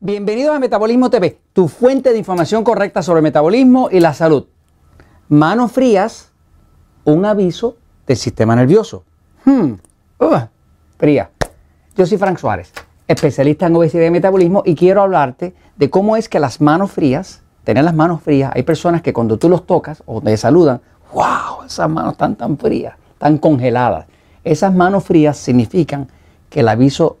Bienvenidos a Metabolismo TV, tu fuente de información correcta sobre metabolismo y la salud. Manos frías, un aviso del sistema nervioso. Hmm, uh, fría. Yo soy Frank Suárez, especialista en obesidad y metabolismo y quiero hablarte de cómo es que las manos frías, tener las manos frías, hay personas que cuando tú los tocas o te saludan, wow, esas manos están tan frías, tan congeladas. Esas manos frías significan que el aviso,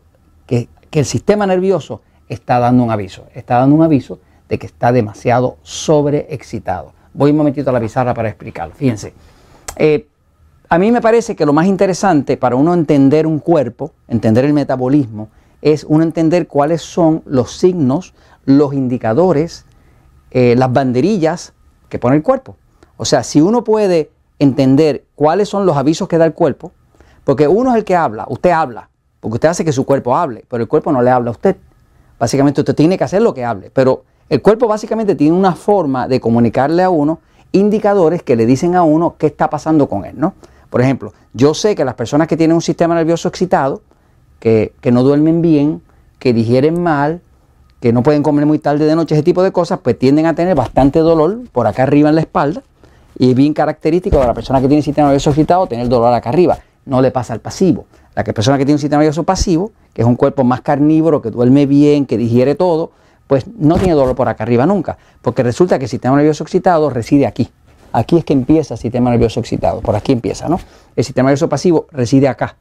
que el sistema nervioso está dando un aviso. Está dando un aviso de que está demasiado sobreexcitado. Voy un momentito a la pizarra para explicarlo. Fíjense. Eh, a mí me parece que lo más interesante para uno entender un cuerpo, entender el metabolismo, es uno entender cuáles son los signos, los indicadores, eh, las banderillas que pone el cuerpo. O sea, si uno puede entender cuáles son los avisos que da el cuerpo, porque uno es el que habla, usted habla, porque usted hace que su cuerpo hable, pero el cuerpo no le habla a usted. Básicamente usted tiene que hacer lo que hable, pero el cuerpo básicamente tiene una forma de comunicarle a uno indicadores que le dicen a uno qué está pasando con él, ¿no? Por ejemplo, yo sé que las personas que tienen un sistema nervioso excitado, que, no duermen bien, que digieren mal, que no pueden comer muy tarde de noche, ese tipo de cosas, pues tienden a tener bastante dolor por acá arriba en la espalda. Y es bien característico de la persona que tiene sistema nervioso excitado tener dolor acá arriba. No le pasa al pasivo. La persona que tiene un sistema nervioso pasivo, que es un cuerpo más carnívoro, que duerme bien, que digiere todo, pues no tiene dolor por acá arriba nunca, porque resulta que el sistema nervioso excitado reside aquí. Aquí es que empieza el sistema nervioso excitado, por aquí empieza, ¿no? El sistema nervioso pasivo reside acá,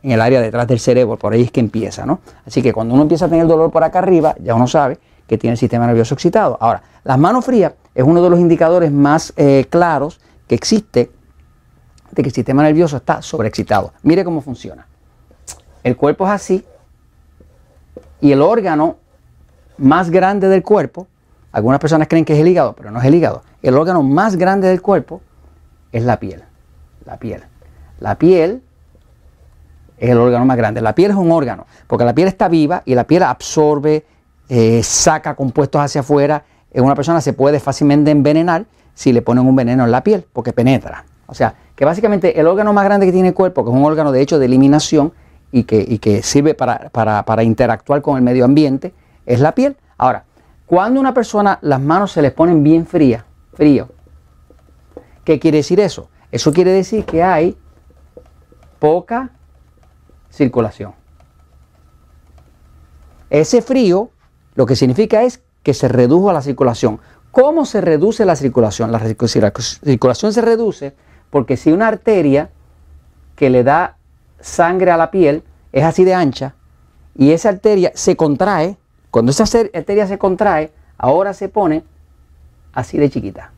en el área detrás del cerebro, por ahí es que empieza, ¿no? Así que cuando uno empieza a tener dolor por acá arriba, ya uno sabe que tiene el sistema nervioso excitado. Ahora, las manos frías es uno de los indicadores más eh, claros que existe de que el sistema nervioso está sobreexcitado. Mire cómo funciona el cuerpo es así y el órgano más grande del cuerpo, algunas personas creen que es el hígado, pero no es el hígado. El órgano más grande del cuerpo es la piel. La piel. La piel es el órgano más grande. La piel es un órgano, porque la piel está viva y la piel absorbe, eh, saca compuestos hacia afuera. Una persona se puede fácilmente envenenar si le ponen un veneno en la piel, porque penetra. O sea, que básicamente el órgano más grande que tiene el cuerpo, que es un órgano de hecho de eliminación, y que, sirve para, interactuar con el medio ambiente es la piel. Ahora, cuando una persona las manos se les ponen bien frías, frío, ¿qué quiere decir eso? Eso quiere decir que hay poca circulación. Ese frío lo que significa es que se redujo la circulación. ¿Cómo se reduce la circulación? La circulación se reduce porque si una arteria que le da sangre a la piel es así de ancha y esa arteria se contrae. Cuando esa arteria se contrae, ahora se pone así de chiquita.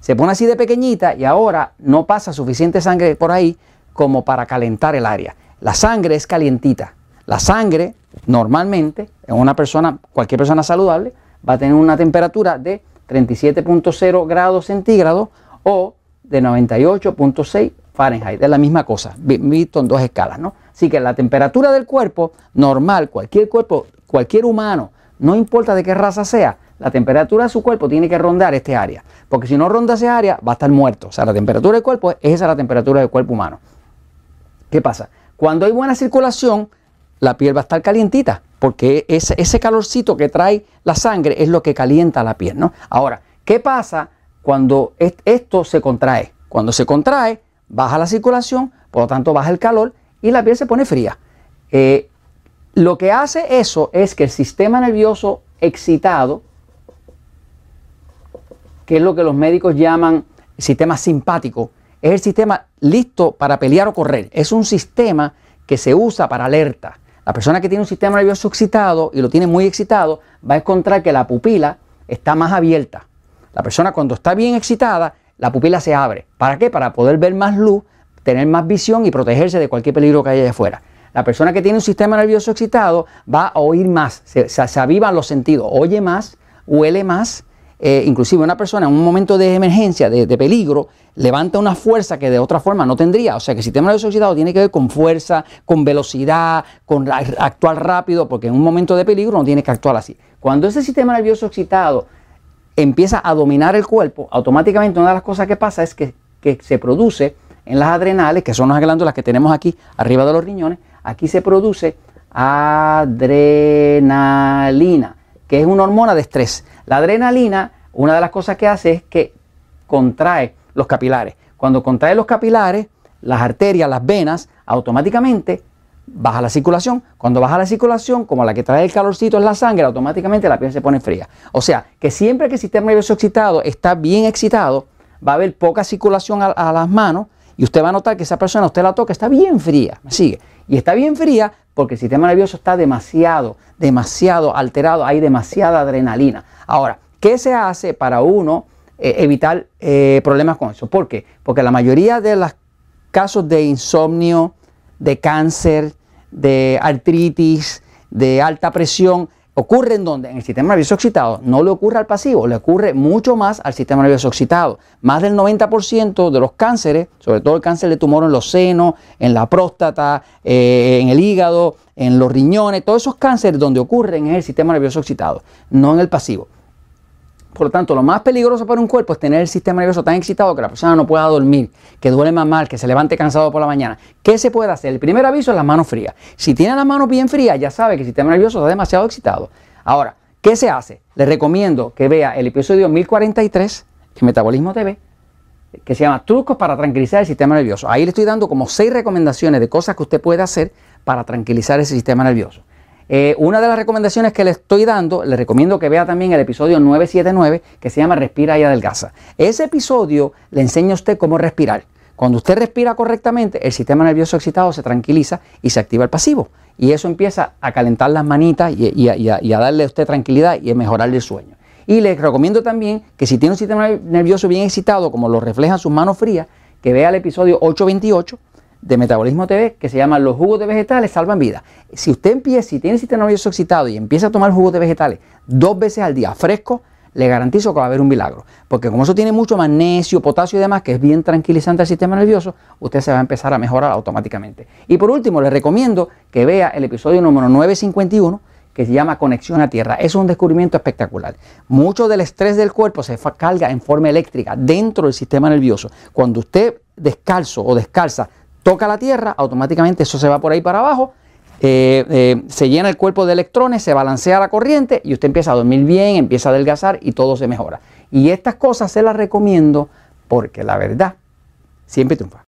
Se pone así de pequeñita y ahora no pasa suficiente sangre por ahí como para calentar el área. La sangre es calientita. La sangre normalmente en una persona, cualquier persona saludable, va a tener una temperatura de 37.0 grados centígrados o de 98.6 Fahrenheit, es la misma cosa, visto en dos escalas, ¿no? Así que la temperatura del cuerpo normal, cualquier cuerpo, cualquier humano, no importa de qué raza sea, la temperatura de su cuerpo tiene que rondar este área, porque si no ronda ese área va a estar muerto. O sea, la temperatura del cuerpo es esa la temperatura del cuerpo humano. ¿Qué pasa? Cuando hay buena circulación, la piel va a estar calientita, porque ese, calorcito que trae la sangre es lo que calienta la piel, ¿no? Ahora, ¿qué pasa cuando esto se contrae? Cuando se contrae, baja la circulación, por lo tanto baja el calor y la piel se pone fría. Eh, lo que hace eso es que el sistema nervioso excitado, que es lo que los médicos llaman sistema simpático, es el sistema listo para pelear o correr. Es un sistema que se usa para alerta. La persona que tiene un sistema nervioso excitado y lo tiene muy excitado va a encontrar que la pupila está más abierta. La persona cuando está bien excitada la pupila se abre. ¿Para qué? Para poder ver más luz, tener más visión y protegerse de cualquier peligro que haya allá afuera. La persona que tiene un sistema nervioso excitado va a oír más, se, avivan los sentidos, oye más, huele más. Eh, inclusive una persona en un momento de emergencia, de, peligro, levanta una fuerza que de otra forma no tendría. O sea que el sistema nervioso excitado tiene que ver con fuerza, con velocidad, con actuar rápido, porque en un momento de peligro no tiene que actuar así. Cuando ese sistema nervioso excitado empieza a dominar el cuerpo, automáticamente una de las cosas que pasa es que, se produce en las adrenales, que son las glándulas que tenemos aquí arriba de los riñones, aquí se produce adrenalina. que es una hormona de estrés. La adrenalina, una de las cosas que hace es que contrae los capilares. Cuando contrae los capilares, las arterias, las venas, automáticamente baja la circulación. Cuando baja la circulación, como la que trae el calorcito es la sangre, automáticamente la piel se pone fría. O sea, que siempre que el sistema nervioso excitado está bien excitado, va a haber poca circulación a, las manos y usted va a notar que esa persona, usted la toca, está bien fría. ¿Me sigue? Y está bien fría porque el sistema nervioso está demasiado, demasiado alterado, hay demasiada adrenalina. Ahora, ¿qué se hace para uno eh, evitar eh, problemas con eso? ¿Por qué? Porque la mayoría de los casos de insomnio, de cáncer, de artritis, de alta presión, ocurre en donde? En el sistema nervioso excitado. No le ocurre al pasivo, le ocurre mucho más al sistema nervioso excitado. Más del 90% de los cánceres, sobre todo el cáncer de tumor en los senos, en la próstata, eh, en el hígado, en los riñones, todos esos cánceres donde ocurren en el sistema nervioso excitado, no en el pasivo. Por lo tanto, lo más peligroso para un cuerpo es tener el sistema nervioso tan excitado que la persona no pueda dormir, que duele más mal, que se levante cansado por la mañana. ¿Qué se puede hacer? El primer aviso es las manos frías. Si tiene las manos bien frías, ya sabe que el sistema nervioso está demasiado excitado. Ahora, ¿qué se hace? Le recomiendo que vea el episodio 1043 en Metabolismo TV, que se llama Trucos para tranquilizar el sistema nervioso. Ahí le estoy dando como seis recomendaciones de cosas que usted puede hacer para tranquilizar ese sistema nervioso. Eh, una de las recomendaciones que le estoy dando, le recomiendo que vea también el episodio 979 que se llama Respira y adelgaza. Ese episodio le enseña a usted cómo respirar. Cuando usted respira correctamente, el sistema nervioso excitado se tranquiliza y se activa el pasivo. Y eso empieza a calentar las manitas y, a, darle a usted tranquilidad y a mejorarle el sueño. Y le recomiendo también que si tiene un sistema nervioso bien excitado, como lo reflejan sus manos frías, que vea el episodio 828 de Metabolismo TV que se llama Los jugos de vegetales salvan vidas. Si usted empieza, si tiene sistema nervioso excitado y empieza a tomar jugos de vegetales dos veces al día fresco, le garantizo que va a haber un milagro. Porque como eso tiene mucho magnesio, potasio y demás, que es bien tranquilizante al sistema nervioso, usted se va a empezar a mejorar automáticamente. Y por último, le recomiendo que vea el episodio número 951 que se llama Conexión a Tierra. Es un descubrimiento espectacular. Mucho del estrés del cuerpo se carga en forma eléctrica dentro del sistema nervioso. Cuando usted descalzo o descalza toca la tierra, automáticamente eso se va por ahí para abajo, eh, eh, se llena el cuerpo de electrones, se balancea la corriente y usted empieza a dormir bien, empieza a adelgazar y todo se mejora. Y estas cosas se las recomiendo porque la verdad siempre triunfa.